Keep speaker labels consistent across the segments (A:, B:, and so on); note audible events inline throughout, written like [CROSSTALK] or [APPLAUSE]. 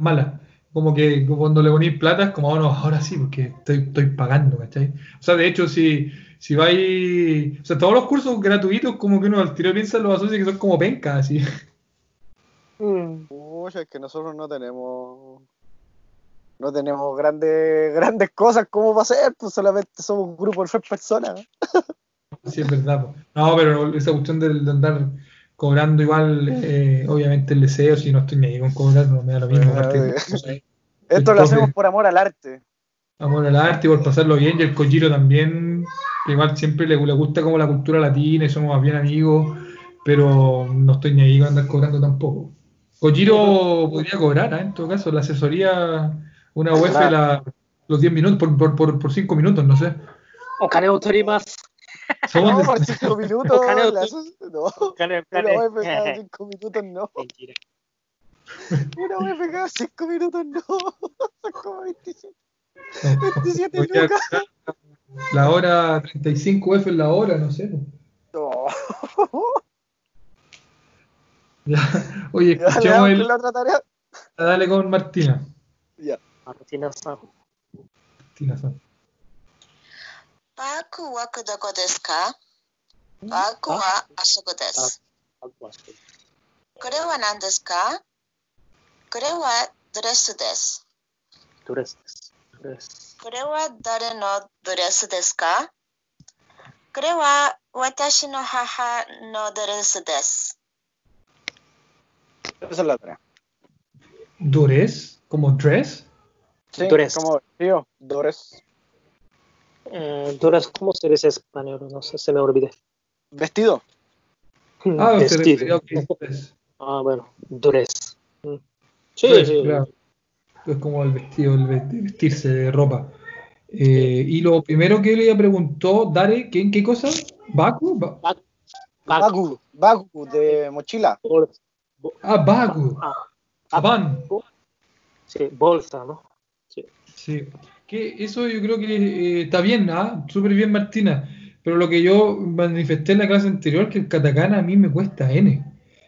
A: malas. Como que cuando le ponéis plata es como, oh, no, ahora sí, porque estoy, estoy pagando, ¿cachai? O sea, de hecho, si, si vais. O sea, todos los cursos gratuitos, como que uno al tiro piensa los asocios que son como pencas, así.
B: Mm. Uy, es que nosotros no tenemos. No tenemos grandes, grandes cosas como va a ser, pues solamente somos un grupo de tres personas.
A: Sí, es verdad. po. No, pero esa cuestión de, de andar cobrando igual, eh, obviamente el deseo, si no estoy ni ahí con cobrar, no me da lo mismo.
B: Esto lo hacemos por amor al arte.
A: Amor al arte, por pasarlo bien, y el Kojiro también, que igual siempre le, le, gusta como la cultura latina y somos más bien amigos, pero no estoy ni ahí con andar cobrando tampoco. Kojiro podría cobrar, ¿eh? en todo caso, la asesoría, una UEF, los 10 minutos, por 5 por, por, por cinco minutos, no sé.
C: O Torima
A: somos
B: no,
A: de...
B: cinco [LAUGHS] minutos. las... No, una UFK de cinco minutos no.
C: Mentira.
B: Una UFK de cinco minutos no. Son [LAUGHS] como 27. 27 [LAUGHS] lucas.
A: La hora 35 F es la hora, no sé.
B: No.
A: Ya. Oye, escuchemos el...
B: la otra tarea.
A: Dale con Martina.
B: Ya.
C: Martina San.
A: Martina San.
D: パークはどこですか？パークはあそこです。これは何ですか？これはドレスです。
C: ドレスです。ドレス。
D: これは誰のドレスですか？これは私の母のドレスです。
B: Esa es la tarea.
A: Dores, como dress.
B: Sí,
C: Dores.
B: como tío, Dores.
C: Eh, Duras, ¿cómo se dice español? No sé, se me olvidé.
B: ¿Vestido?
A: Mm, ah,
C: vestido.
A: Okay. Pues. [LAUGHS]
C: ah, bueno, mm.
A: Dures.
C: Sí,
A: Claro. Es como el vestido, el vestirse de ropa. Eh, y lo primero que le preguntó, Dare, ¿qué, ¿qué cosa? ¿Baku?
B: Baku. baku. De mochila.
C: Bol
A: ah, Baku.
C: Ah,
A: ah
C: Sí, bolsa, ¿no? Sí.
A: sí. Que eso yo creo que eh, está bien, ¿ah? Súper bien, Martina. Pero lo que yo manifesté en la clase anterior, que el katakana a mí me cuesta N.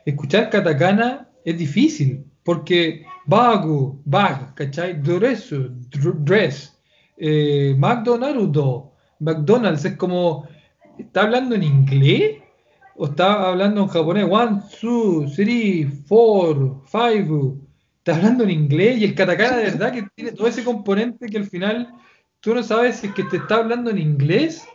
A: Escuchar katakana es difícil, porque bagu, bag, ¿cachai? Doresu, dr- dress, eh, McDonald's, McDonald's, es como, ¿está hablando en inglés? ¿O está hablando en japonés? One, two, three, four, five. Está hablando en inglés y el katakana de verdad que tiene todo ese componente que al final tú no sabes si es que te está hablando en inglés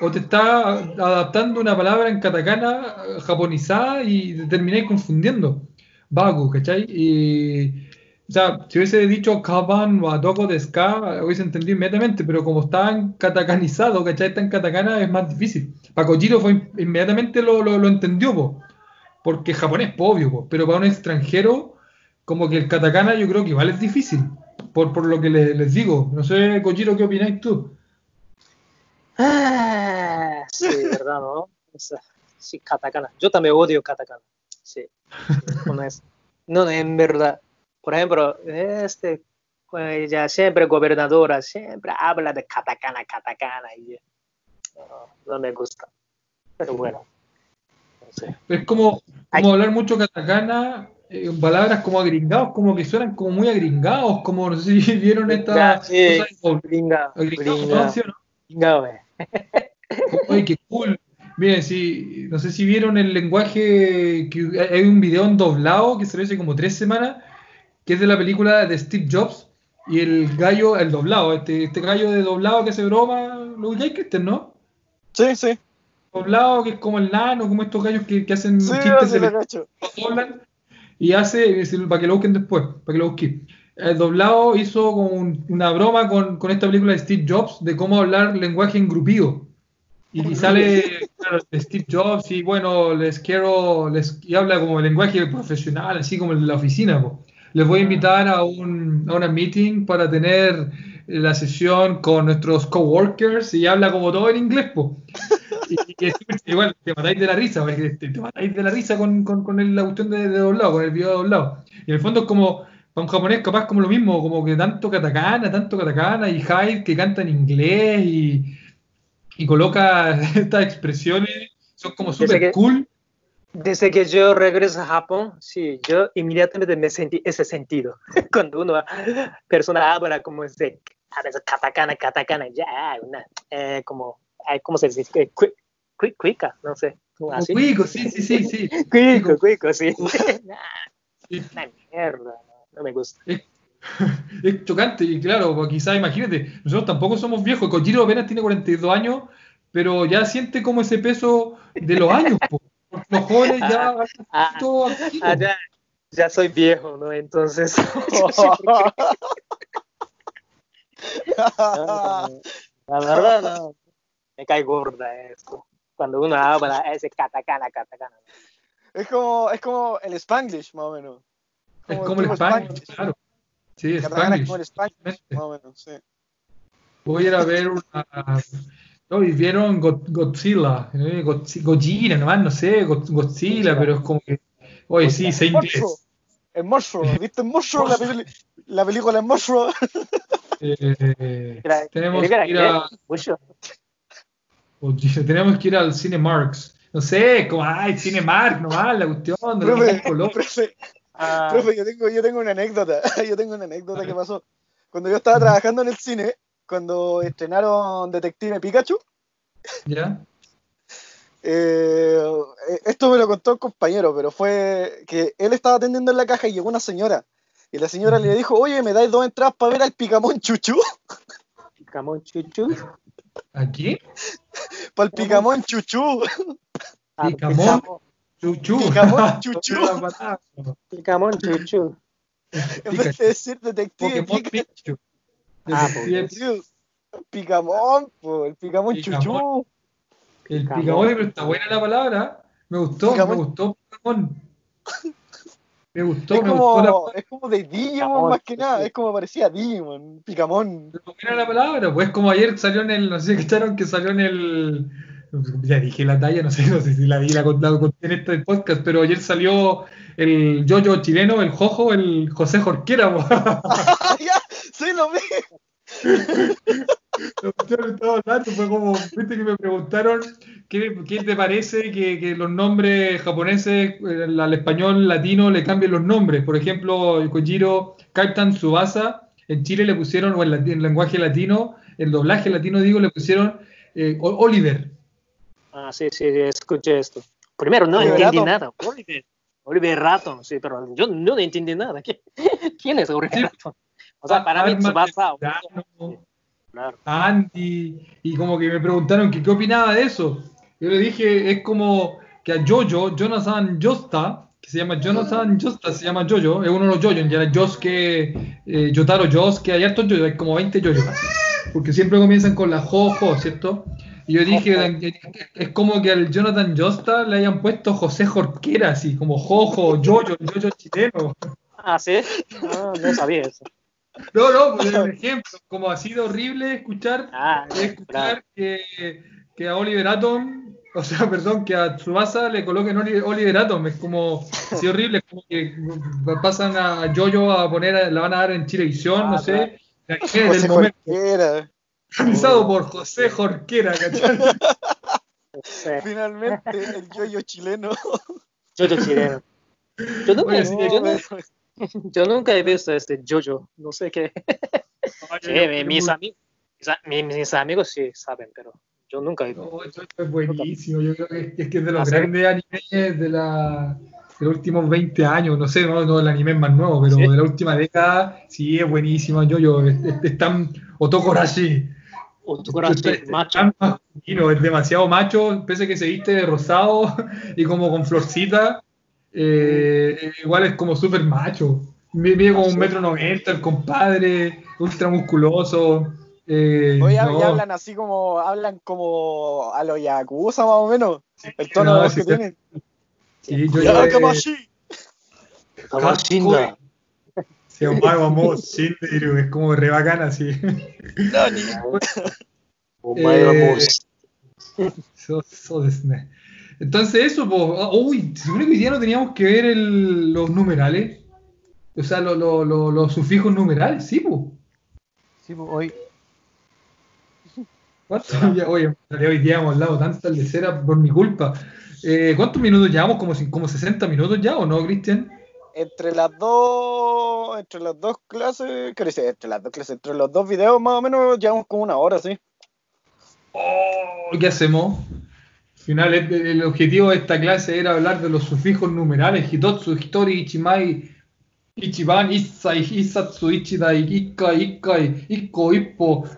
A: o te está adaptando una palabra en katakana eh, japonizada y te termináis confundiendo. Bagu, ¿cachai? Y, o sea, si hubiese dicho Kaban o Adoko de Ska, hubiese entendido inmediatamente, pero como está en katakanizado, ¿cachai? Está en katakana, es más difícil. Para Kojiro fue in- inmediatamente lo, lo, lo entendió, po, porque japonés, po, obvio, po, pero para un extranjero, como que el katakana yo creo que igual es difícil, por, por lo que le- les digo. No sé, Kojiro, ¿qué opináis tú?
C: Ah, sí, [LAUGHS] ¿verdad, no? Sí, katakana. Yo también odio katakana. Sí. No, es, no, en verdad. Por ejemplo, este, pues, ya siempre gobernadora, siempre habla de katakana, katakana. Y no, no me gusta. Pero bueno. no sé.
A: Es como, como hablar mucho katakana, eh, palabras como agringados, como que suenan como muy agringados, como no sé si [LAUGHS] vieron esta
C: sí,
A: cosa de
C: Gringa, gringa. [LAUGHS]
A: Oye, qué cool. Miren, si, no sé si vieron el lenguaje, que hay un video en doblado que salió hace como tres semanas, que es de la película de Steve Jobs, y el gallo, el doblado, este, este gallo de doblado que hace broma, lo ubicáis, Cristian, ¿no?
B: Sí, sí.
A: Doblado, que es como el nano, como estos gallos que, que hacen
B: Sí,
A: chistes doblan y hace, el- para que lo busquen después, para que lo busquen. El doblado hizo un- una broma con, con esta película de Steve Jobs de cómo hablar lenguaje engrupido. Y, y sale claro, Steve Jobs y bueno, les quiero, les, y habla como lenguaje profesional, así como el de la oficina. po. Les voy a invitar a, un, a una meeting para tener la sesión con nuestros coworkers y habla como todo en inglés. Po. Y, súper- igual te matáis de la risa, porque te, te matáis de la risa con, con, con el- la cuestión de, de doblado, con el video de doblado. Y en el fondo es como, para un japonés capaz como lo mismo, como que tanto katakana, tanto katakana y Hyde que canta en inglés y, y coloca [LAUGHS] estas expresiones, son como súper
C: que-
A: cool.
C: Desde que yo regreso a Japón, sí, yo inmediatamente me sentí ese sentido. [LAUGHS] Cuando una persona habla como ese, a veces katakana, katakana, ya, una, eh, como, ¿cómo se dice? Eh, cui- cui- Cuica, no sé, así.
A: Cuico, sí, sí, sí, sí. [LAUGHS]
C: Cuico, cuico, sí. [LAUGHS] [LAUGHS] Una mierda, no, me gusta.
A: Es, es chocante, y claro, pues quizás imagínate, nosotros tampoco somos viejos, Kojiro apenas tiene 42 años, pero ya siente como ese peso de los años, po. Porque los jóvenes ya
C: Ah,
A: todo activo.
C: ah, ya, ya soy viejo, ¿no? Entonces, la verdad, no. Me cae gorda esto. Cuando uno habla ese katakana, katakana.
B: es como, es como el Spanglish, más o menos.
A: es como el
B: tipo
A: Spanglish, claro. Sí,
B: es
A: Spanglish.
B: como el Spanglish, más o menos, sí.
A: Voy a ir a ver una. No, y vieron Go- Godzilla, eh, Godzi- Godzilla, nomás, no sé, Go- Godzilla, pero es como que. Oye, sí, sé inglés.
B: El monstruo, ¿viste el monstruo? La, peli- la película El monstruo.
A: Eh,
C: Era-
A: tenemos
C: era
A: que ir a. Godzilla, tenemos que ir al Cinemarks. No sé, como, ay, Cinemark, nomás, la cuestión, de
B: Profe,
A: colores.
B: profe,
C: Ah,
B: profe, yo tengo, yo tengo una anécdota. [LAUGHS] Yo tengo una anécdota que pasó. Cuando yo estaba trabajando en el cine, cuando estrenaron Detective Pikachu,
A: ¿Ya? [LAUGHS]
B: eh, esto me lo contó un compañero, pero fue que él estaba atendiendo en la caja y llegó una señora. Y la señora le dijo, oye, ¿me dais dos entradas para ver al Picamón Chuchu? [LAUGHS]
C: Camón chuchu.
A: ¿Aquí?
B: Para el Picamón Chuchu.
A: Picamón. Chuchu.
B: Picamón [LAUGHS] Chuchu.
C: Picamón chuchu.
B: En vez de decir Detective
A: Pokémon
B: Pikachu.
A: Pikachu.
C: Ah,
A: Detective
B: Picamón, po, el Picamón
A: Picamón.
B: Chuchu.
A: El
C: Picamón.
A: Picamón, pero está buena la palabra. Me gustó,
B: Picamón.
A: me gustó Picamón. [LAUGHS] Me gustó,
B: Es
A: me gustó
B: como,
A: la
B: es como de Digimon
C: Picamón,
B: más que nada, es como parecía Digimon, Picamón.
A: pero buena la palabra. Pues como ayer salió en el, no sé qué echaron, que salió en el. Ya dije la talla, no sé, no sé si la di la, la conté en este podcast, pero ayer salió el yoyo chileno, el Jojo, el José Jorquera. po.
B: ¡Ah, [LAUGHS] ya! ¡Sí, lo vi! [LAUGHS]
A: Lo escucharon en todos lados, fue como, viste que me preguntaron qué, qué te parece que, que los nombres japoneses eh, al español latino le cambien los nombres. Por ejemplo, el Kojiro Captain Subasa, en Chile le pusieron, o en, lati- en lenguaje latino, el doblaje latino digo, le pusieron eh, Oliver.
C: Ah, sí, sí, sí, escuché esto. Primero, no
B: Oliver
C: entendí
B: Raton.
C: nada. Oliver, Oliver Raton, sí, pero yo no entendí nada. ¿Qué- [LAUGHS] ¿Quién es Oliver
A: Sí.
C: Raton? O sea, para mí, Tsubasa. Claro.
A: Andy, y como que me preguntaron que qué opinaba de eso. Yo le dije, es como que a Jojo, Jonathan Josta, que se llama Jonathan Josta, se llama Jojo, es uno de los Jojo, ya Josuke, eh, Yotaro Josuke, hay hartos Jojo, hay como 20 Jojo, porque siempre comienzan con la Jojo, ¿cierto? Y yo dije, que es como que al Jonathan Josta le hayan puesto José Jorquera, así como Jojo, Jojo, Jojo chileno.
C: Ah, sí. No, no sabía eso.
A: No, no, por [LAUGHS] ejemplo, como ha sido horrible escuchar
C: Ah,
A: es escuchar que, que a Oliver Atom, o sea, [LAUGHS] perdón, que a Tsubasa le coloquen Oli- Oliver Atom, es como, así horrible, es como que pasan a Jojo a poner, la van a dar en Chilevisión,
C: Ah,
A: no sé, la que del
B: José
A: momento,
B: Jorquera.
A: organizado por José Jorquera, ¿cachai?
B: Finalmente, el yoyo chileno.
C: Jojo chileno. Yo [LAUGHS] nunca,
A: Oye, sí,
C: yo, nu- [LAUGHS] yo nunca he visto este Jojo. No sé qué. [LAUGHS] Sí, mi- mis, amigos, mis, mis amigos sí saben, pero yo nunca he visto.
A: No, esto es buenísimo, yo creo que es, es que es de los grandes animes de, la, de los últimos 20 años, no sé, no, no el anime más nuevo, pero
C: ¿Sí?
A: de la última década, sí, es buenísimo, yo, es, es- es tan Otokorashi.
C: Otogarashi,
A: Es
C: macho.
A: tan masculino, es demasiado macho, pese a que se viste de rosado [LAUGHS] y como con florcita, eh, igual es como súper macho. Mide como
C: Ah,
A: un metro noventa, el compadre, ultra musculoso. eh,
B: Oye,
A: no,
B: y hablan así como, hablan como a los Yakuza más o menos. El tono
A: no,
B: de voz
A: sí,
B: que
A: sí.
B: tienen.
A: sí, yo-
B: Ya, Kamashi.
C: Kamashinda. [LAUGHS]
A: Es como re bacana así. Eh, [LAUGHS] So- so desu ne. Entonces eso, ah, uy, se supone que hoy día no teníamos que ver el- los numerales. O sea, lo- lo- lo- los sufijos numerales, sí, pues.
E: Sí, pues, hoy.
A: ¿Cuánto? [LAUGHS] Ya, oye, hoy día hemos hablado tantas leceras por mi culpa. Eh, ¿Cuántos minutos llevamos? ¿Como, cin- ¿Como 60 minutos ya o no, Cristian?
B: Entre las dos, entre las dos clases, ¿qué dice? Entre las dos clases, entre los dos videos más o menos llevamos como una hora, sí.
A: Oh, ¿Qué hacemos? Al final, el, objetivo de esta clase era hablar de los sufijos numerales: Hitotsu, Hitori, Ichimai, Ichiban, Issai, Isatsu, Ichidai, Ikkai, Ikkai, Ikko, Ippo,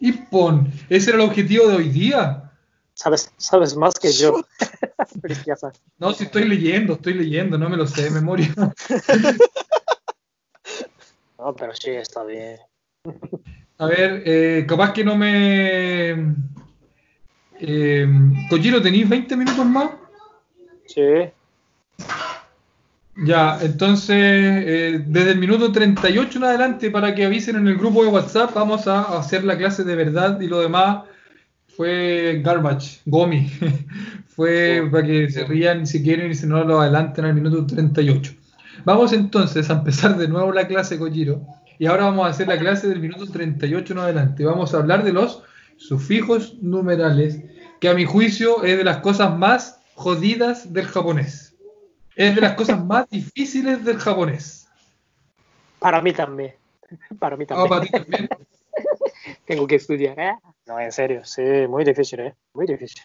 A: Ippon. Ese era el objetivo de hoy día.
C: Sabes, sabes más que yo. [LAUGHS]
A: No, si estoy leyendo, estoy leyendo, no me lo sé de memoria. [LAUGHS] [LAUGHS]
C: No, pero sí, está bien.
A: A ver, eh, capaz que no me. Eh, ¿tenéis 20 minutos más?
C: Sí.
A: Ya, entonces, eh, desde el minuto 38 en adelante, para que avisen en el grupo de WhatsApp, vamos a hacer la clase de verdad y lo demás fue garbage, gomi. [LAUGHS] fue para que se rían si quieren y si no lo adelanten al minuto 38. Vamos entonces a empezar de nuevo la clase, Kojiro. Y ahora vamos a hacer la clase del minuto 38 en adelante. Vamos a hablar de los sufijos numerales, que a mi juicio es de las cosas más jodidas del japonés. Es de las cosas [LAUGHS] más difíciles del japonés.
C: Para mí también. Para mí también.
A: para ti también. [LAUGHS]
C: Tengo que estudiar. ¿eh? No, en serio, sí, muy difícil, ¿eh? Muy difícil.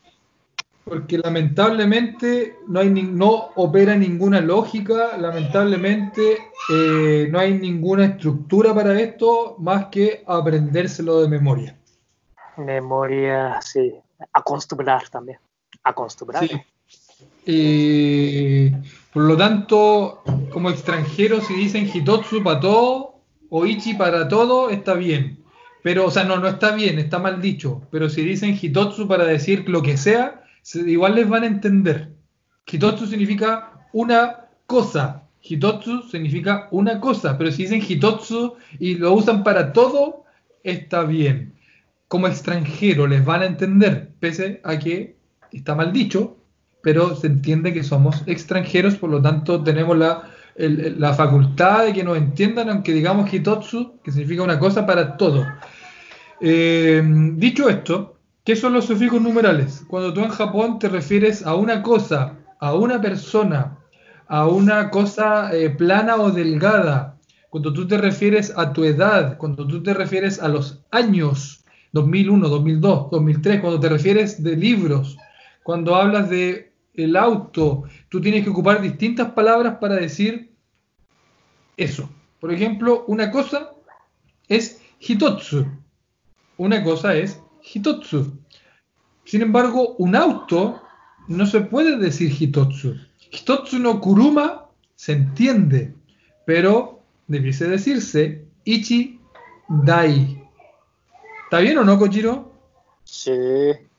A: Porque lamentablemente no, hay ni- no opera ninguna lógica, lamentablemente eh, no hay ninguna estructura para esto más que aprendérselo de memoria.
C: Memoria, sí. Acostumbrar también. Acostumbrar.
A: Eh, por lo tanto, como extranjero, si dicen Hitotsu para todo o Ichi para todo, está bien. Pero, o sea, no, no está bien, está mal dicho. Pero si dicen Hitotsu para decir lo que sea, se- igual les van a entender. Hitotsu significa una cosa. Hitotsu significa una cosa. Pero si dicen Hitotsu y lo usan para todo, está bien. Como extranjero les van a entender, pese a que está mal dicho, pero se entiende que somos extranjeros, por lo tanto tenemos la, facultad de que nos entiendan, aunque digamos hitotsu, que significa una cosa para todo. Eh, dicho esto, ¿qué son los sufijos numerales? Cuando tú en Japón te refieres a una cosa, a una persona, a una cosa eh, plana o delgada, cuando tú te refieres a tu edad, cuando tú te refieres a los años, 2001, 2002, 2003, cuando te refieres de libros, cuando hablas de el auto, tú tienes que ocupar distintas palabras para decir eso. Por ejemplo, una cosa es hitotsu. Una cosa es hitotsu. Sin embargo, un auto no se puede decir hitotsu. Hitotsu no kuruma se entiende, pero debiese decirse ichi dai. ¿Está bien o no, Kojiro?
C: Sí.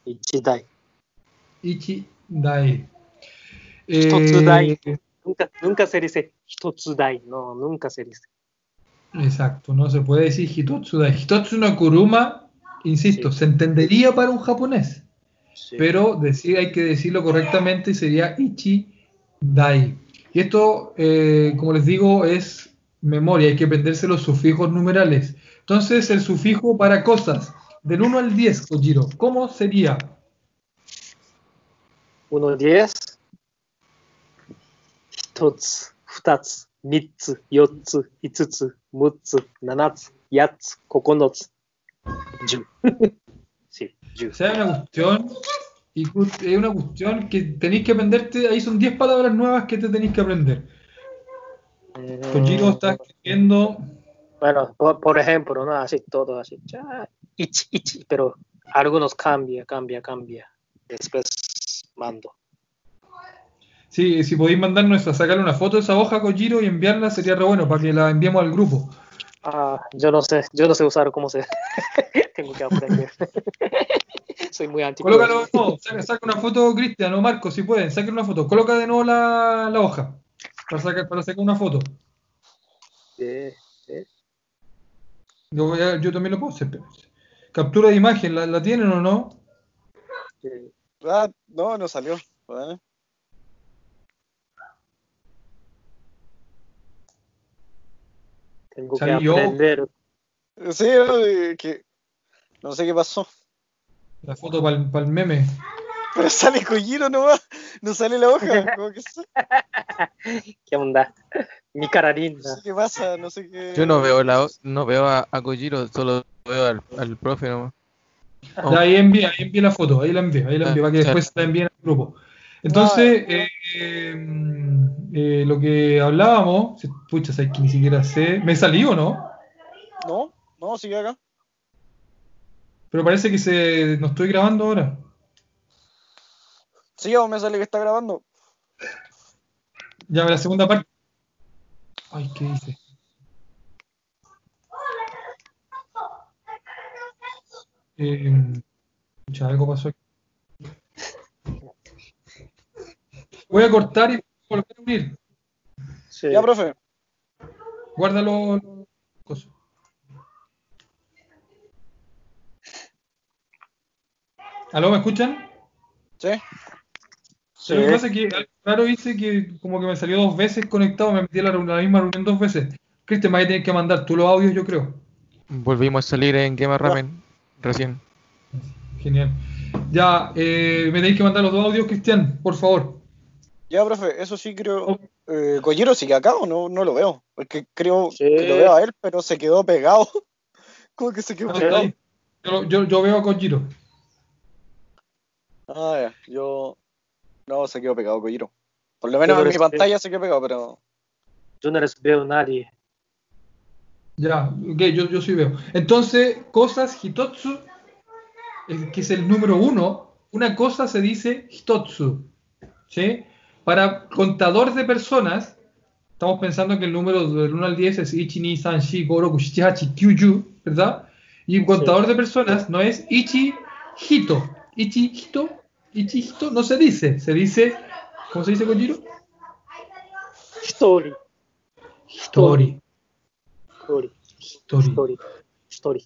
C: Ichidai.
A: Ichi dai.
C: Hitotsu dai.
A: Eh,
C: Nunca, nunca se dice Hitotsudai. No, nunca se dice.
A: Exacto, no se puede decir Hitotsu dai. Hitotsu no kuruma, insisto,
C: Sí.
A: se entendería para un japonés,
C: Sí.
A: pero decir, hay que decirlo correctamente y sería Ichi dai. Y esto, eh, como les digo, es memoria, hay que aprenderse los sufijos numerales. Entonces, el sufijo para cosas, del 1 al 10, Kojiro, ¿cómo sería?
C: 1、10、1つ、2つ、3つ、4つ、5つ、6つ、7つ、8つ、9つ、10。sí, [LAUGHS] 10.
A: O sea, una cuestión, y cu- es una cuestión que tenéis que aprenderte, ahí son 10 palabras nuevas que te tenéis que aprender. Kojiro está escribiendo
C: bueno, por, por ejemplo, ¿no? Así todo, así. cha, ichi, ichi, pero algunos cambia, cambia, cambia. Después mando.
A: Sí, si podéis mandarnos a sacarle una foto de esa hoja, Kojiro, y enviarla, sería re bueno para que la enviemos al grupo.
C: Ah, yo no sé, yo no sé usar cómo se. [LAUGHS] Tengo que aprender. [LAUGHS] Soy muy antiguo.
A: Colócalo de nuevo, saca, saca una foto, Cristian o Marco, si pueden, saquen una foto. Coloca de nuevo la, la hoja para sacar, para sacar una foto.
C: Sí.
A: Yo, voy a- yo también lo puedo hacer. espérense. Captura de imagen, ¿la, la tienen o no?
B: Ah, no, no salió. ¿vale?
C: Tengo que aprender.
B: Sí, eh, que no sé qué pasó.
A: La foto para el meme.
B: Pero sale Kojiro nomás, no sale la hoja. [LAUGHS] como que sé-
C: ¿Qué onda? Mi cara
B: no
C: linda.
B: sé qué pasa, no sé qué.
E: Yo no veo la no veo a, a Kojiro, solo veo al, al profe nomás. Oh,
A: Ya, ahí envía, ahí envía la foto, ahí la envía, ahí la envía, para que
E: Ah,
A: después la envíen al grupo. Entonces, eh, eh, eh, lo que hablábamos, pucha, sabes que ni siquiera sé, ¿me salí o no?
B: No, no, sigue acá.
A: Pero parece que se, no estoy grabando ahora.
B: Sí, o me sale que está grabando.
A: Ya, la segunda parte. Ay, ¿qué dice? Eh, algo pasó aquí. Voy a cortar y volver a unir.
C: Sí.
B: Ya, profe.
A: Guarda los los cosas. ¿Aló, me escuchan?
B: Sí.
C: Sí.
A: Lo que pasa es que algo raro hice que como que me salió dos veces conectado, me metí a la, misma reunión dos veces. Cristian, me vas a tener que mandar tú los audios, yo creo.
E: Volvimos a salir en Game Ramen recién.
A: Genial. Ya, eh, me tenéis que mandar los dos audios, Cristian, por favor.
B: Ya, profe, eso sí creo. Eh, ¿Kojiro sigue acá o no? No lo veo. Porque creo
C: Sí.
B: que lo veo a él, pero se quedó pegado. [LAUGHS] ¿Cómo que se quedó
A: No,
B: pegado?
A: Yo, yo, yo veo a Kojiro.
B: Ah, ya. Yo. No, se quedó pegado Kojiro. Por lo menos
C: Yo
B: en mi pantalla se quedó pegado, pero.
C: Yo no les veo a nadie.
A: Ya, ok, yo, yo sí veo. Entonces, cosas Hitotsu, eh, que es el número uno, una cosa se dice Hitotsu. ¿Sí? Para contador de personas, estamos pensando que el número del 1 al 10 es Ichi, ni, San, Shi, Goroku, Shichi, Hachi, Kyuju, ¿verdad? Y contador de personas no es Ichi, Hito. Ichi, Hito, Ichi, Hito, no se dice. Se dice, ¿cómo se dice, Kojiro?
C: Hitori.
A: Hitori.
C: Hitori.
A: Hitori.
C: Hitori. Hitori.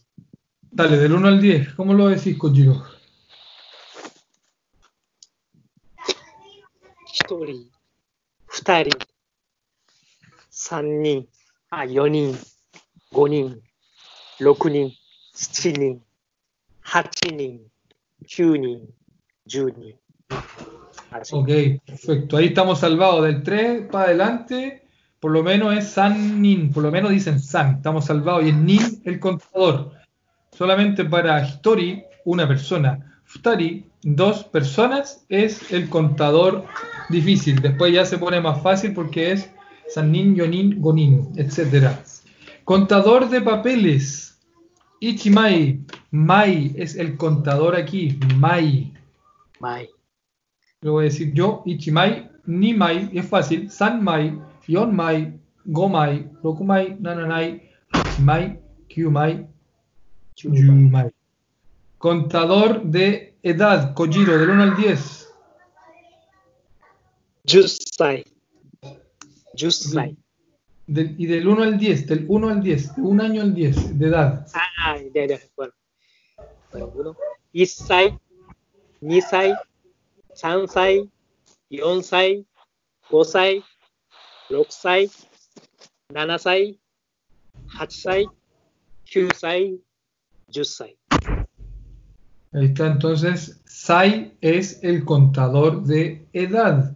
A: Dale, del 1 al 10, ¿cómo lo decís, Kojiro?
C: 一人、二人、三人、あ、四人、五人、六人、七人、八人、九人、
A: Ok, perfecto. Ahí estamos salvados. Del 3 para adelante, por lo menos es San Nin. Por lo menos dicen San. Estamos salvados. Y es Nin el contador. Solamente para Hitori, una persona. Futari, dos personas, es el contador difícil. Después ya se pone más fácil porque es San Nin, Yonin, Gonin, etc. Contador de papeles. Ichimai. Mai es el contador aquí. Mai.
C: Mai.
A: Voy a decir yo, Ichimai, Nimai, es fácil, Sanmai, Yonmai, Gomai, Rokumai, Nananai, Ichimai, Kyumai, Yumai. Contador de edad, Kojiro, del 1 al 10.
C: Jusai. Jusai.
A: Del, y del 1 al 10, del 1 al 10, un año al 10, de edad.
C: Ah, ya, ya, bueno. Bueno, uno. 2歳、3歳、4歳、5歳、6歳、7歳、8歳、9歳、10歳。
A: Ahí está, entonces, Sai es el contador de edad.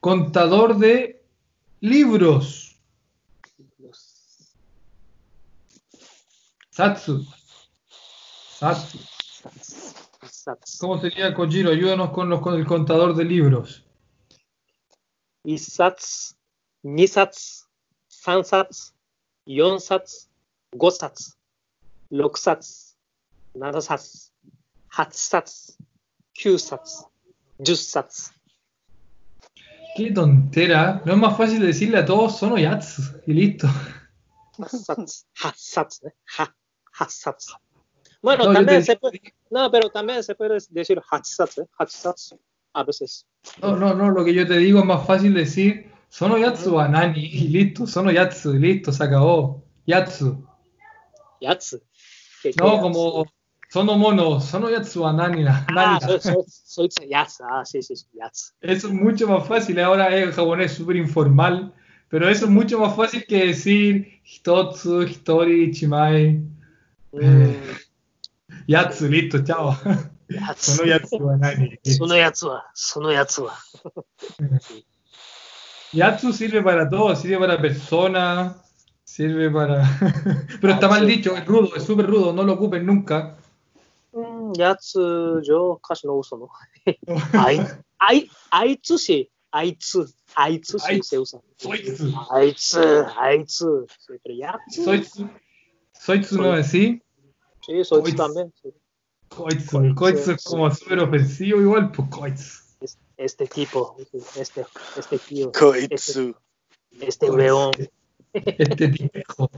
A: Contador de libros. Satsu. Satsu. ¿Cómo sería, Kojiro? Ayúdanos con, los, con el contador de libros.
C: Isatz, Nisatz, Sansatz, Yonsatz, Gosatz, Loksatz, Narasatz, Hatsatz, Kyusatz, Jussatz.
A: Qué tontera. No es más fácil decirle a todos sono yats y listo.
C: Hatsatz, Hatsatz, eh, Hatsatz. Bueno, también se puede, no, pero también se puede decir hatsatsu, ¿eh? hatsatsu, a veces.
A: No, no, no, lo que yo te digo es más fácil decir sono yatsu anani y listo, sono yatsu y listo, se acabó. Yatsu.
C: Yatsu.
A: No, como sono mono, sono yatsu anani.
C: Ah, soy, soy, yatsu, ah, sí, sí, yatsu.
A: Eso es mucho más fácil, ahora el japonés es súper informal. Pero eso es mucho más fácil que decir Hitotsu, Hitori, Chimai.
C: Mm.
A: Eh, Yatsu. Listo. Chao.
C: やつ
A: そのやつは何
C: そのやつは、そのやつは。
A: Yatsu sirve [LAUGHS] para todo, sirve para personas, sirve para... Pero está mal dicho, es rudo, es súper rudo, no lo ocupen nunca.
C: うん、やつ、上歌詞の嘘の。あい、あい、あいつし、あいつ、あいつしse usa.
A: そいつ、
C: あいつ、あいつ。Sí, pero ya.
A: そいつ、そいつno decir,
C: Sí, Sí, eso también. Sí.
A: Koitsu, es como súper ofensivo igual, pues
C: Koitsu. Este tipo, este, este tío.
B: Koitsu.
C: Este, este weón.
A: Este, este tipo,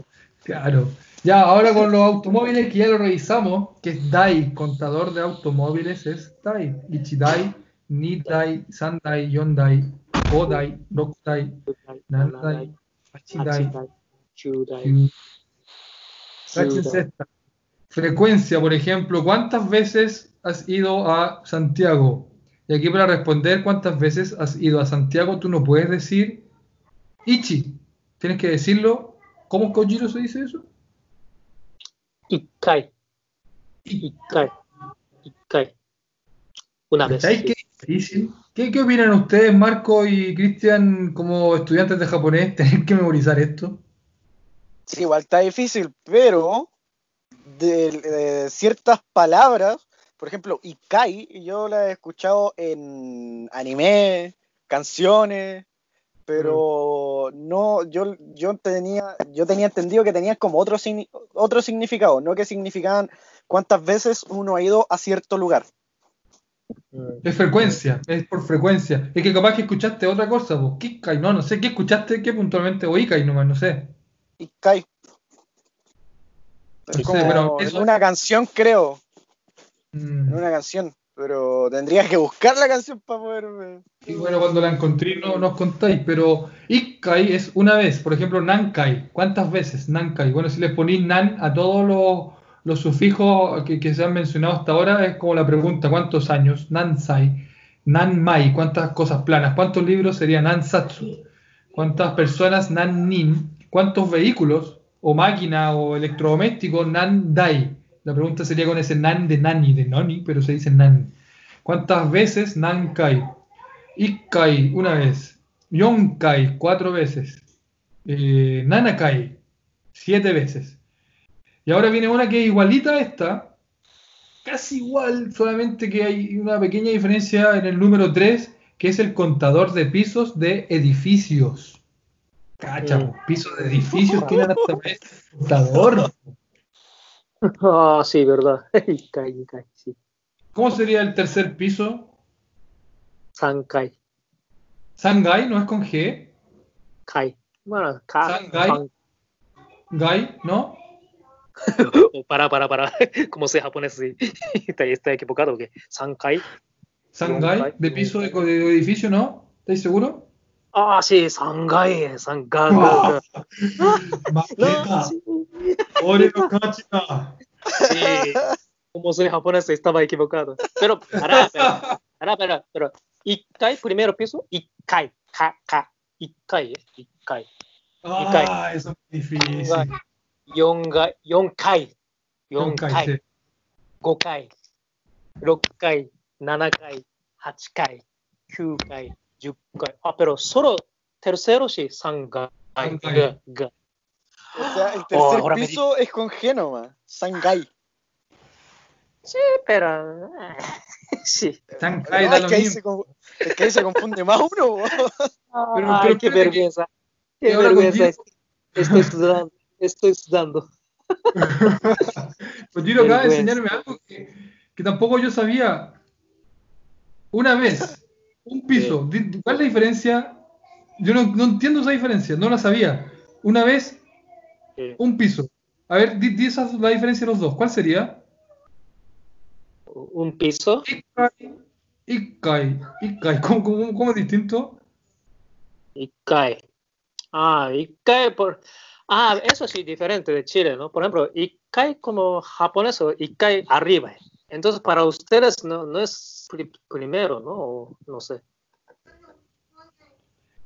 A: claro. Ya, ahora con los automóviles que ya lo revisamos, que es Dai, contador de automóviles, es Dai. Ichidai, Nidai, Sandai, Yondai, Odai, Rokudai, Nandai,
C: Achidai, Chudai.
A: Chudai. Frecuencia, por ejemplo, ¿cuántas veces has ido a Santiago? Y aquí para responder cuántas veces has ido a Santiago, tú no puedes decir Ichi. Tienes que decirlo. ¿Cómo Kojiro se dice eso?
C: Ikkai, Ikkai, Ikkai. Una vez.
A: ¿Sabes qué difícil? ¿Qué, qué opinan ustedes, Marco y Cristian, como estudiantes de japonés, [LAUGHS] tener que memorizar esto?
B: Sí, igual está difícil, pero de, de ciertas palabras, por ejemplo, Ikai, yo la he escuchado en anime, canciones, pero no, yo, yo tenía, yo tenía entendido que tenían como otro, otro significado, no que significaban cuántas veces uno ha ido a cierto lugar.
C: Mm.
A: Es frecuencia, es por frecuencia. Es que capaz que escuchaste otra cosa, vos. Kikai, no, no sé, ¿qué escuchaste? ¿Qué puntualmente? O Ikai nomás, no sé.
B: Ikai. Es como
A: pero
B: en
A: eso-
B: una canción, creo,
A: Mm.
B: en una canción, pero tendría que buscar la canción para poder...
A: Y bueno, cuando la encontré no nos contáis, pero Ikai es una vez, por ejemplo, Nankai. ¿Cuántas veces? Nankai. Bueno, si le ponís Nan a todos los, los sufijos que, que se han mencionado hasta ahora, es como la pregunta, ¿cuántos años? Nansai. Nanmai, ¿cuántas cosas planas? ¿Cuántos libros sería Nansatsu? ¿Cuántas personas? Nannin. ¿Cuántos vehículos o máquina o electrodomésticos? Nandai. La pregunta sería con ese Nan de Nani, de Noni, pero se dice Nan. ¿Cuántas veces? Nankai. Ikkai, una vez. Yonkai, cuatro veces. Eh, Nanakai, siete veces. Y ahora viene una que es igualita a esta. Casi igual, solamente que hay una pequeña diferencia en el número 3, que es el contador de pisos de edificios. Cacha, pisos de edificios tienen [LAUGHS] hasta contador.
C: Ah, sí, verdad. [LAUGHS] Ikkai, Ikkai, sí.
A: ¿Cómo sería el tercer piso?
C: Sankai,
A: Sangai, ¿no es con G?
C: Kai. Bueno, Ka.
A: Sangai.
C: San-
A: Gai, ¿no? [GASPS]
C: Oh, para, para, para. [LAUGHS] ¿Cómo sé japonés? Sí. ¿Está, está equivocado o qué? Sankai.
A: Sangai,
C: Sangai.
A: de piso de, de edificio, ¿no? ¿Estáis あ
C: ーし、三階
A: へ、
C: 三
A: 階
C: へ。
A: 負けた。
C: 俺の勝ちだ。もうすぐハポネス、スタバイキボカー
A: ド。ペロ、ペ
C: ロ、ペ
A: ロ、
C: ペ
A: ロ、
C: ペロ、ペロ、一回、プリメロピソ、
A: 一
C: 回、カ
B: カ、一回、
C: 一
B: 回。
C: 一回。
B: 四回、四回、5回、
C: 6回、7回、8回、9回。10回。あ、pero solo terceros
A: sea,
B: el
A: oh, tercer piso
B: es
A: con
B: Génova, Shanghai.
A: Sí,
B: pero. Eh, [LAUGHS] sí. Shanghai es, que. Se ahí se confunde más uno.
C: Ay, qué vergüenza. Qué vergüenza. Estoy sudando. Estoy sudando. [LAUGHS]
A: pues Giro acaba de enseñarme algo que tampoco yo sabía. Una vez un piso. ¿Cuál es la diferencia? Yo no, no entiendo esa diferencia, no la sabía. Una vez, un piso. A ver, di, di esa- la diferencia de los dos. ¿Cuál sería?
C: Un piso.
A: Ikai. Ikai. Ikai. ¿Cómo, cómo, cómo es distinto?
C: Ikkai. Ah, Ikkai por. Ah, eso sí, diferente de Chile, ¿no? Por ejemplo, Ikkai como japonés o Ikkai arriba. Entonces, para ustedes no, no es pri- primero, ¿no? O no sé.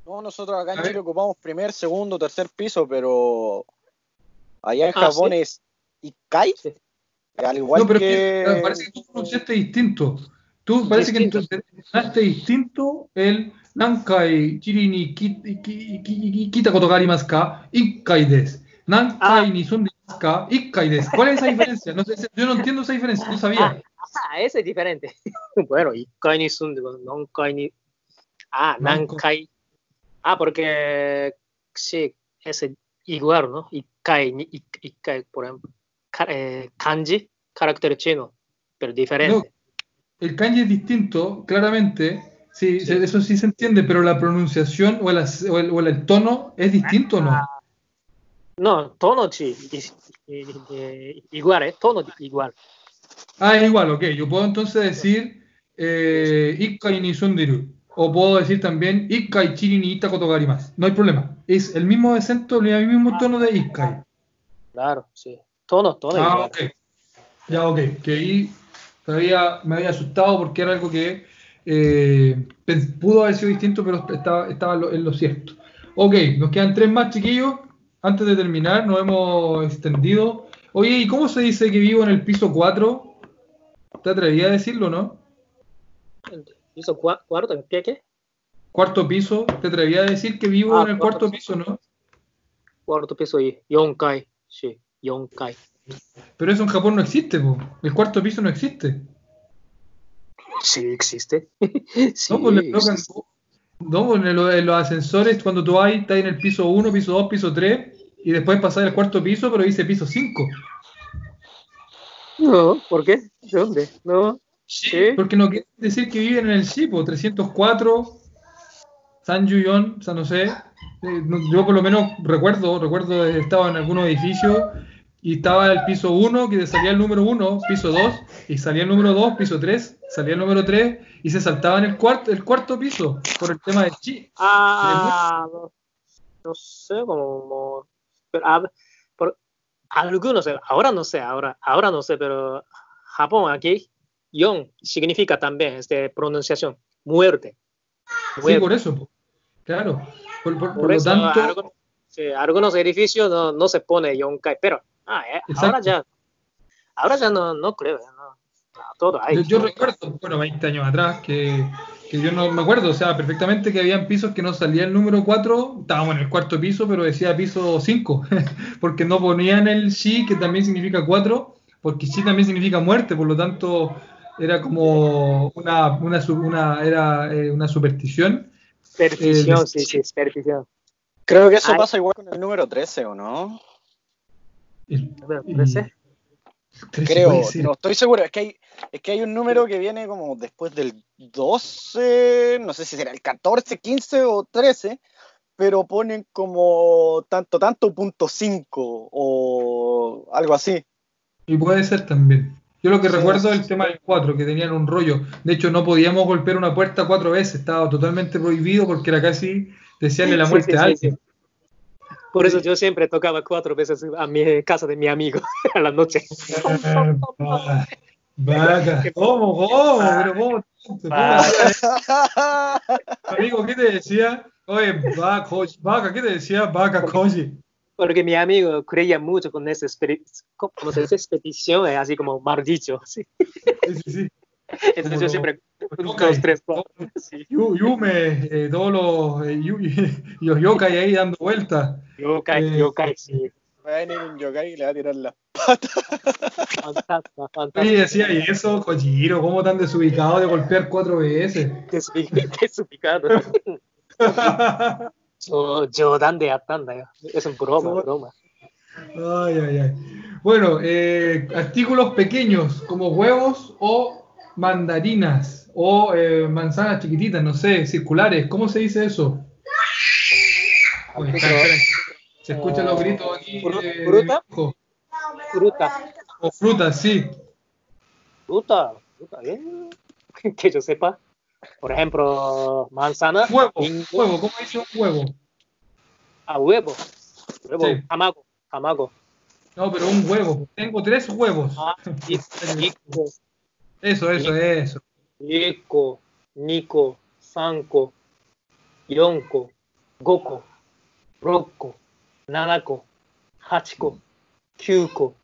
B: No, nosotros acá en. Chile ocupamos primer, segundo, tercer piso, pero allá en
C: Ah,
B: Japón
C: ¿sí?
B: es Ikai.
C: Sí.
B: Al igual
A: no, pero
B: que.
A: que, parece que tú pronunciaste distinto. Tú parece
C: Distinto.
A: que pronunciaste distinto el Nankai ki- ki- Kita Kotogari Masu ka Ikkai desu. Nankai
C: Ah.
A: ni Sundi ¿Cuál es esa diferencia? No sé, yo no entiendo esa diferencia, no sabía.
C: Ah, ese es diferente. [LAUGHS] bueno, Isca ni Sun, Nankai ni. Ah, Nankai. Ah, porque sí, es igual, ¿no? Ikkai ni Ikkai, por ejemplo. Eh, kanji, carácter chino, pero diferente.
A: No, el kanji es distinto, claramente. Sí, eso sí se entiende, pero la pronunciación o el, o el, o el tono es distinto, ¿no?
C: Ah, no, tono sí, i- i- i- igual, ¿eh? Tono igual.
A: Ah, es igual, ok. Yo puedo entonces decir eh, Ikkai ni sundiru. O puedo decir también Ikkai chiri ni ita. No hay problema. Es el mismo acento, el mismo tono de Ikkai.
C: Claro, sí. Tono, tono
A: Ah,
C: igual.
A: ok. Ya, ok. Que ahí todavía me había asustado porque era algo que eh, pudo haber sido distinto, pero estaba, estaba en lo cierto. Ok, nos quedan tres más, chiquillos. Antes de terminar, nos hemos extendido. Oye, ¿y cómo se dice que vivo en el piso 4? ¿Te atrevías a decirlo, no?
C: ¿Hizo cua- cuarto? ¿Qué, qué?
A: Cuarto piso, ¿te atrevías a decir que vivo
C: Ah,
A: en el
C: cuarto
A: cuarto piso, no?
C: Cuarto piso y 4階。Sí, 4階。
A: Pero eso en Japón no existe, po. El cuarto piso no existe.
C: Sí, existe. sí, [LAUGHS]
A: No, pues le colocan-. No, pues en, lo- en los ascensores, cuando tú vas, estás en el piso 1, piso 2, piso 3, y después pasas al cuarto piso, pero dice piso 5.
C: No, ¿por qué? ¿De dónde? No. Sí.
A: Porque no quiere decir que viven en el Shipo, 304, San Yuyon, o sea, no sé. Eh, yo por lo menos recuerdo, recuerdo estaba en algunos edificios y estaba el piso 1, que salía el número 1, piso 2, y salía el número 2, piso 3, salía el número 3, y se saltaban el cuarto, el cuarto piso por el tema del chi.
C: Ah, no, no sé, como... Pero, ah, por, algunos, ahora no sé, ahora, ahora no sé, pero Japón aquí, yon significa también este, pronunciación, muerte.
A: Sí,
C: Muerte.
A: por eso, claro. Por, por- por lo tanto,
C: algunos, sí, algunos edificios no, no se pone yonkai, pero ah, eh, ahora ya, ahora ya no, no creo, no. Todo
A: yo, yo recuerdo, bueno, 20 años atrás, que, que yo no me acuerdo, o sea, perfectamente que habían pisos que no salía el número 4, estábamos en el cuarto piso, pero decía piso 5, [LAUGHS] porque no ponían el shi, que también significa 4, porque shi también significa muerte, por lo tanto era como una, una, era, eh, una superstición.
C: Superstición,
A: eh,
C: sí, sí, superstición.
B: Creo que eso
C: Ay.
B: pasa igual con el número 13, ¿o no?
A: Y-
C: ¿Me
A: y-
C: parece?
A: trece
B: Creo,
A: puede ser.
B: no estoy seguro. Es que, hay, es que hay un número que viene como después del 12, no sé si será el 14, 15 o 13, pero ponen como tanto, tanto punto 5 o algo así.
A: Y puede ser también. Yo lo que
B: Sí,
A: recuerdo es
B: sí,
A: el tema del 4, que tenían un rollo. De hecho, no podíamos golpear una puerta cuatro veces, estaba totalmente prohibido porque era casi desearle la
C: Sí,
A: muerte
C: sí,
A: a
C: sí,
A: alguien.
C: Por eso yo siempre tocaba cuatro veces a mi casa de mi amigo [LAUGHS] a la noche.
A: Va- Vaca, [LAUGHS] ¿cómo? ¿Cómo? ¿Pero cómo? ¿Cómo? [LAUGHS] Amigo, ¿qué te decía? Oye, vaca, vaca, ¿qué te decía? Vaca, Koji.
C: Porque mi amigo creía mucho con esa expedi- ¿cómo se dice? expedición, eh, así como maldito. Sí.
A: Sí, sí, sí. [LAUGHS]
C: Entonces
A: Como
C: yo siempre, dos, tres, cuatro. Sí.
A: Yu- Yume, eh, todos los, eh, los yokai ahí dando vueltas.
C: Yokai,
A: Eh,
C: yokai, sí.
B: Va a venir un yokai y le va a tirar la.
C: Fantasma,
A: Oye,
C: fantasma.
A: decía, ¿y eso, Kojiro? ¿Cómo tan desubicado de golpear cuatro veces?
C: Desubi- [LAUGHS] Desubicado. [LAUGHS] Yo, Jodan de atanda, yo. Es un broma, broma.
A: Ay, ay, ay. Bueno, eh, artículos pequeños como huevos o mandarinas o eh, manzanas chiquititas, no sé, circulares. ¿Cómo se dice eso? Oye. Se escuchan los gritos aquí. De
C: ¿fruta? Fruta,
A: O frutas, sí.
C: fruta, fruta, bien. [LAUGHS] Que yo sepa. Por ejemplo, manzana,
A: Huevo,
C: mango,
A: huevo, ¿cómo dice un huevo?
C: a huevo. Huevo,
A: Sí.
C: amago, amago.
A: No, pero un huevo. Tengo tres huevos.
C: Ah, [LAUGHS]
A: Eso, eso, eso.
C: Iko, Niko, Sanko, Yonko, Goko, Rokko, Nanako, Hachiko, Kyuko,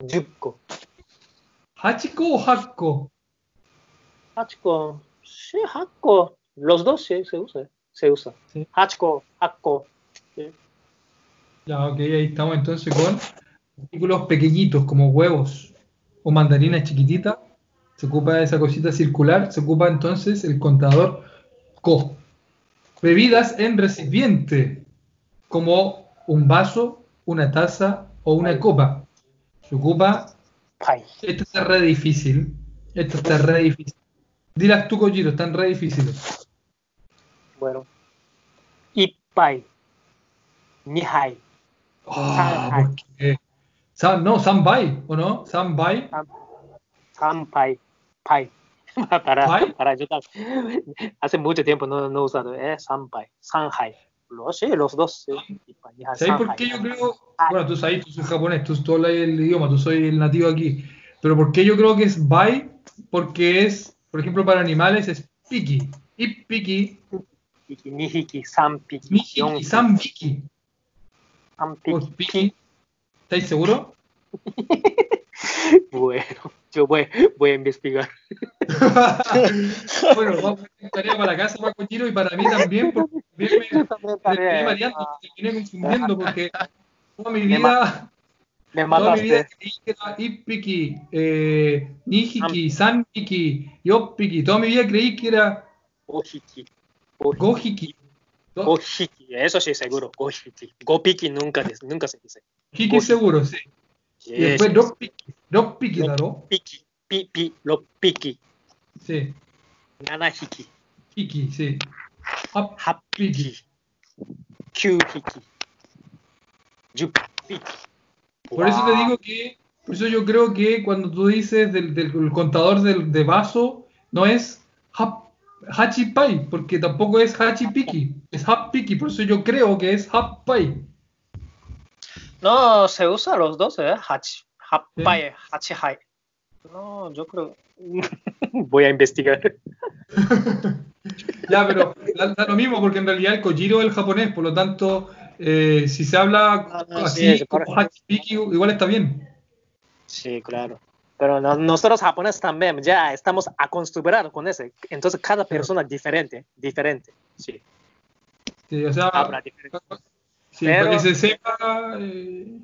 C: Jukko.
A: ¿Hachiko o Hakko?
C: Hachiko. Sí, Hakko. Los dos sí se usa. Se usa.
A: Sí.
C: Hachiko, Hakko.
A: Ya, ok, ahí estamos entonces con artículos pequeñitos como huevos o mandarinas chiquititas. Se ocupa esa cosita circular, se ocupa entonces el contador ko. Bebidas en recipiente, como un vaso, una taza o una copa. Se ocupa.
C: Pai.
A: Esto está re difícil. Esto está re difícil. Dirás tú, Kojiro, están re difíciles.
C: Bueno. Ippai. Nihai.
A: Ah,
C: Sanhai.
A: ¿por qué? San- no, Sanbai, ¿o no? Sanbai.
C: Sampai. Pai. para,
A: ¿Pai? [LAUGHS]
C: para yo. [LAUGHS] Hace mucho tiempo no, no he usado. Eh, Sampai. Sanhai. Lo sé, los dos. Sí.
A: ¿Sabes por qué yo creo? Bueno, tú sabes, tú soy japonés, tú, tú hablas el idioma, tú soy el nativo aquí. Pero ¿por qué yo creo que es bai? Porque es, por ejemplo, para animales es piki. Y piki,
C: Hiki, Nihiki, Sanpiki,
A: nihiki,
C: Yonpiki,
A: sanbiki. O
C: Sanpiki.
A: piki. ¿Estáis seguros? [LAUGHS]
C: Bueno, yo voy, voy a investigar. [LAUGHS]
A: bueno, vamos a hacer tarea para la casa, para Kojiro, y para mí también, porque también me,
C: También,
A: me terminé variando, me terminé confundiendo, porque toda mi vida,
C: Me
A: toda mi vida creí que era Ippiki, eh, Nihiki, Sanpiki, Yoppiki, toda mi vida creí que era
C: Gojiki.
A: Gojiki. Go-
C: Gojiki, eso sí seguro. Gojiki. Gopiki nunca, nunca se dice. Gojiki.
A: seguro, sí. Y después
C: Yes.
A: Roppiki. Roppiki, ¿no?
C: Piki, pipi, lo piki.
A: Sí.
C: Nanahiki.
A: Hiki, sí. Hap-
C: Hapiki. Kyuhiki. Yupiki.
A: Por eso te digo que, por eso yo creo que cuando tú dices del, del- del contador del, de vaso, no es hap- Hachipai, porque tampoco es Hachipiki, es Hapiki, por eso yo creo que es Happai.
C: No, se usa los dos, ¿eh? Hachi. Happai, hachihai. No, yo creo. [LAUGHS] Voy a investigar. [LAUGHS]
A: Ya, pero da, da lo mismo, porque en realidad el Kojiro es el japonés, por lo tanto, eh, si se habla
C: Ah, sí,
A: así
C: es
A: como. Hachipiki, igual está bien.
C: Sí, claro. Pero no- nosotros japoneses también ya estamos acostumbrados con ese. Entonces cada persona es diferente, diferente. Sí,
A: Sí, o sea,
C: habla diferente.
A: sí,
C: Pero-
A: para que se sepa. eh,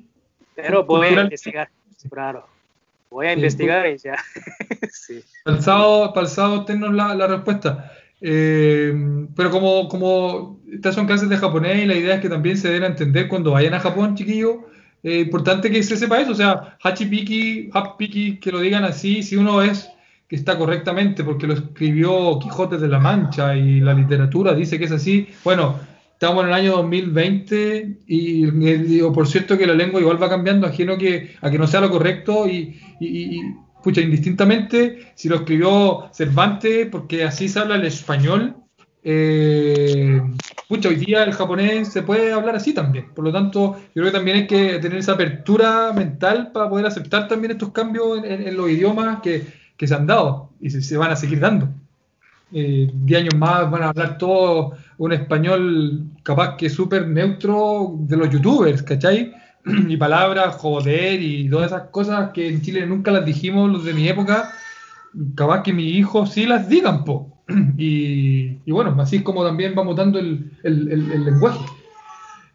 C: Pero voy a investigar, claro. Voy a
A: Sí,
C: investigar y ya. [LAUGHS] sí.
A: Para el sábado, para el sábado tennos la, la respuesta. Eh, pero como, como estas son clases de japonés y la idea es que también se den a entender cuando vayan a Japón, chiquillos, es importante que se sepa eso. O sea, hachipiki, hapiki, que lo digan así, si uno es que está correctamente, porque lo escribió Quijote de la Mancha y la literatura dice que es así. Bueno, estamos en el año 2020 y digo, por cierto que la lengua igual va cambiando, ajeno que, a que no sea lo correcto y, y- y, indistintamente, si lo escribió Cervantes, porque así se habla el español, eh, hoy día el japonés se puede hablar así también. Por lo tanto, yo creo que también hay que tener esa apertura mental para poder aceptar también estos cambios en, los idiomas que, que se han dado y se van a seguir dando. Eh, 10 años más van a hablar todo un español capaz que súper neutro de los youtubers, ¿cachai? [CLEARS THROAT] y palabras, joder y todas esas cosas que en Chile nunca las dijimos los de mi época, capaz que mis hijos sí las digan, po. [CLEARS THROAT] Y, bueno, así es como también va mutando el, lenguaje.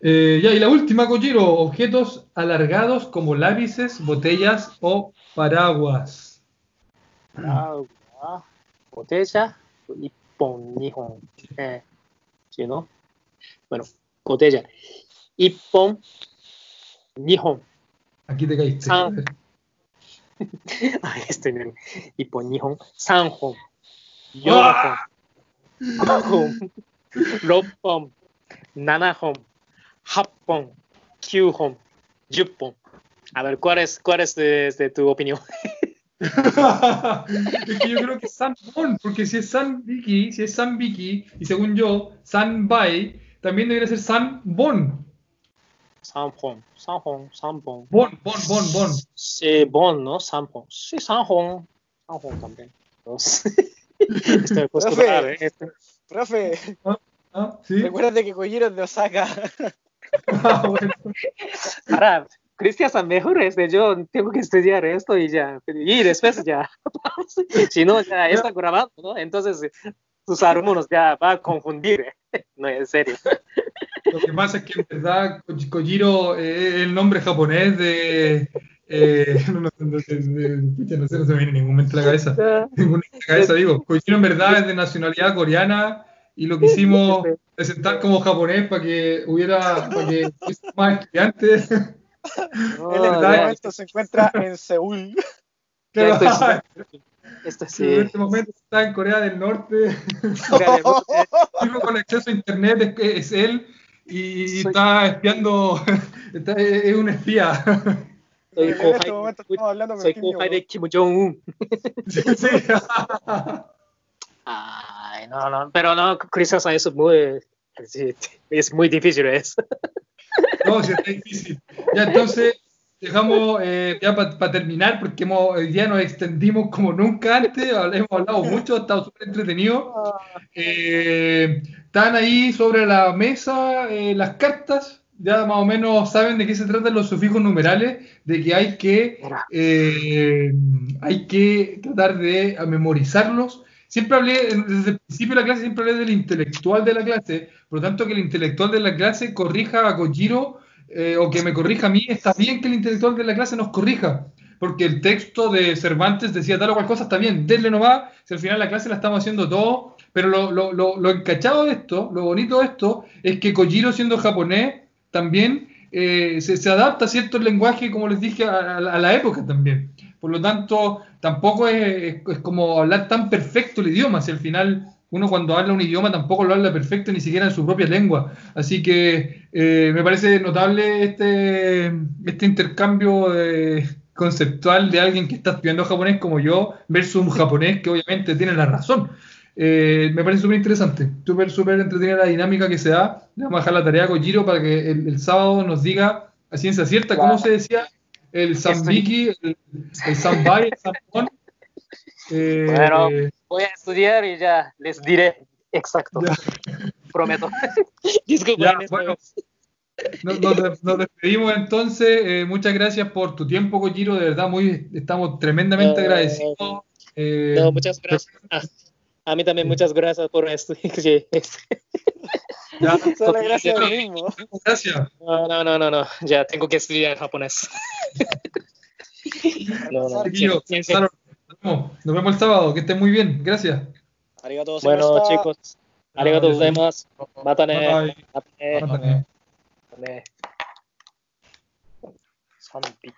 A: Eh, ya, y la última, Kojiro, objetos alargados como lápices, botellas o paraguas.
C: Ah, ah, botella, ippon, nihon. Eh, ¿sí, no? Bueno, botella. Ippon, nihon.
A: Aquí te caíste.
C: Ah. Ahí estoy bien. Ippon, nihon, sanhon. Yohon. Ahon. Roppon. Nanahon. Happon. Kyuhon. Yuppon. A ver, ¿cuál es, cuál es de, de tu opinión? [LAUGHS]
A: es que yo creo que es San Bon, porque si es San Vicky, si es San Vicky, y según yo, San Bai, también debería ser San Bon.
C: Sanhon. Sanhon. Sanhon.
A: Bon, Bon, Bon, Bon.
C: Sí, Bon, ¿no? Sanhon. Sí, Sanhon. Sanhon también. Dos. [LAUGHS] Estoy acostumbrado, ¿eh? Este-
B: Profe,
A: ¿Ah? ¿Sí?
B: recuérdate que Kojiro es de Osaka. [LAUGHS]
A: Ah, bueno.
C: Cristian mejor este, yo tengo que estudiar esto y ya, y después ya, [LAUGHS] si no, ya está grabando, ¿no? Entonces tus alumnos ya va a confundir, ¿eh? [LAUGHS] no, en serio.
A: Lo que pasa es que en verdad Ko- Kojiro eh, es el nombre japonés de... eh, [LAUGHS] no, no, no, no, se me viene en ningún momento a la cabeza. Ninguna cabeza, digo. Kojiro en verdad es de nacionalidad coreana y lo quisimos presentar como japonés para que hubiera, para que más estudiantes.
C: No,
B: Él en este momento se encuentra en Seúl. [LAUGHS]
C: esto es- esto
A: en
C: sí.
A: este momento está en Corea del Norte. [LAUGHS]
C: Corea del Norte. [LAUGHS]
A: Con acceso a internet es, es él y
C: Soy-
A: está espiando, está- es un espía.
C: Soy
B: en este momento estamos hablando con
C: soy
B: Kim
C: de Kim Jong-un.
A: Sí, sí.
C: Ay, no, no, pero no, Cristian es muy, es muy difícil eso.
A: No, sí, está difícil. Ya entonces, dejamos eh, ya para terminar, porque hemos, hoy día nos extendimos como nunca antes, hemos hablado mucho, ha estado súper entretenido. Eh, están ahí sobre la mesa eh, las cartas, ya más o menos saben de qué se tratan los sufijos numerales, de que hay que, hay que tratar de memorizarlos. Siempre hablé, desde el principio de la clase, siempre hablé del intelectual de la clase, por lo tanto que el intelectual de la clase corrija a Kojiro eh, o que me corrija a mí, está bien que el intelectual de la clase nos corrija, porque el texto de Cervantes decía tal o cual cosa, está bien, denle nomás, si al final la clase la estamos haciendo todo, pero lo, encachado de esto, lo bonito de esto, es que Kojiro siendo japonés también eh, se, adapta a ciertos lenguajes, como les dije, a la época también. Por lo tanto, tampoco es, es- es como hablar tan perfecto el idioma, si al final uno cuando habla un idioma tampoco lo habla perfecto ni siquiera en su propia lengua. Así que eh, me parece notable este, este intercambio eh, conceptual de alguien que está estudiando japonés como yo versus un japonés que obviamente tiene la razón. Eh, me parece súper interesante, súper, súper entretenida la dinámica que se da. Le vamos a dejar la tarea a Kojiro para que el, el sábado nos diga a ciencia cierta cómo se decía el Zambiki, el, el Zambai, el Zambón. Eh,
C: Bueno. Voy a estudiar y ya les diré exacto.
A: Ya.
C: Prometo. [LAUGHS] Disculpen.
A: Bueno. Nos, nos- nos despedimos entonces. Eh, muchas gracias por tu tiempo, Kojiro. De verdad, muy, estamos tremendamente
C: Eh,
A: agradecidos. Eh,
C: No, muchas gracias. Ah, a mí también muchas gracias por esto. [LAUGHS]
A: Ya, [LAUGHS]
B: Solo gracias a mí mismo.
A: gracias.
C: No, no, no, no, no. Ya tengo que estudiar japonés. [LAUGHS] No, no.
A: Claro, nos vemos. Nos vemos el sábado. Que estén muy bien. Gracias.
B: Arigato
C: Bueno,
B: gozaimashita.
C: chicos. Arigato gozaimasu. Matane. Matane. Matane. 3匹